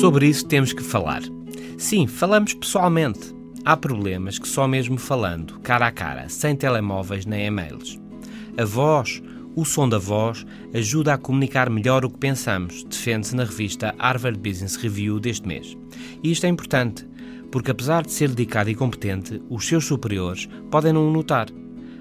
sobre isso temos que falar. Sim, falamos pessoalmente. Há problemas que só mesmo falando, cara a cara, sem telemóveis nem e-mails. A voz, o som da voz, ajuda a comunicar melhor o que pensamos, defende-se na revista Harvard Business Review deste mês. E isto é importante, porque apesar de ser dedicado e competente, os seus superiores podem não o notar.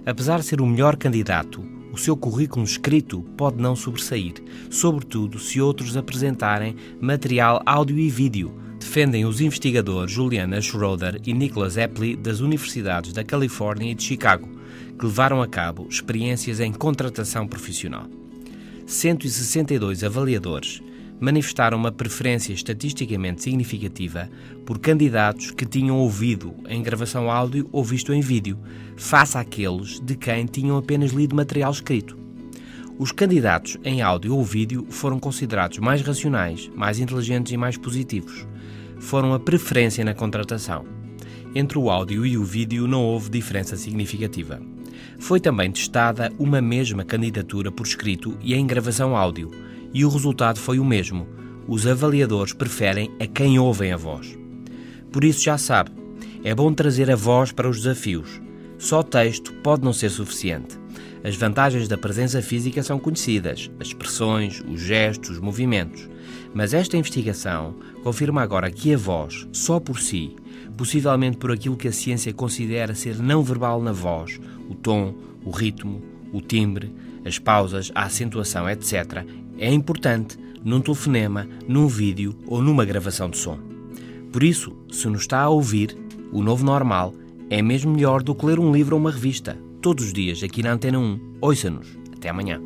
Apesar de ser o melhor candidato, seu currículo escrito pode não sobressair, sobretudo se outros apresentarem material áudio e vídeo, defendem os investigadores Juliana Schroeder e Nicholas Epley das universidades da Califórnia e de Chicago, que levaram a cabo experiências em contratação profissional. 162 avaliadores manifestaram uma preferência estatisticamente significativa por candidatos que tinham ouvido em gravação áudio ou visto em vídeo, face àqueles de quem tinham apenas lido material escrito. Os candidatos em áudio ou vídeo foram considerados mais racionais, mais inteligentes e mais positivos. Foram a preferência na contratação. Entre o áudio e o vídeo não houve diferença significativa. Foi também testada uma mesma candidatura por escrito e em gravação áudio e o resultado foi o mesmo. Os avaliadores preferem a quem ouvem a voz. Por isso já sabe, é bom trazer a voz para os desafios. Só texto pode não ser suficiente. As vantagens da presença física são conhecidas, as expressões, os gestos, os movimentos. Mas esta investigação confirma agora que a voz, só por si, possivelmente por aquilo que a ciência considera ser não verbal na voz, o tom, o ritmo, o timbre, as pausas, a acentuação, etc., é importante num telefonema, num vídeo ou numa gravação de som. Por isso, se nos está a ouvir, o novo normal é mesmo melhor do que ler um livro ou uma revista, todos os dias aqui na Antena 1. Ouça-nos. Até amanhã.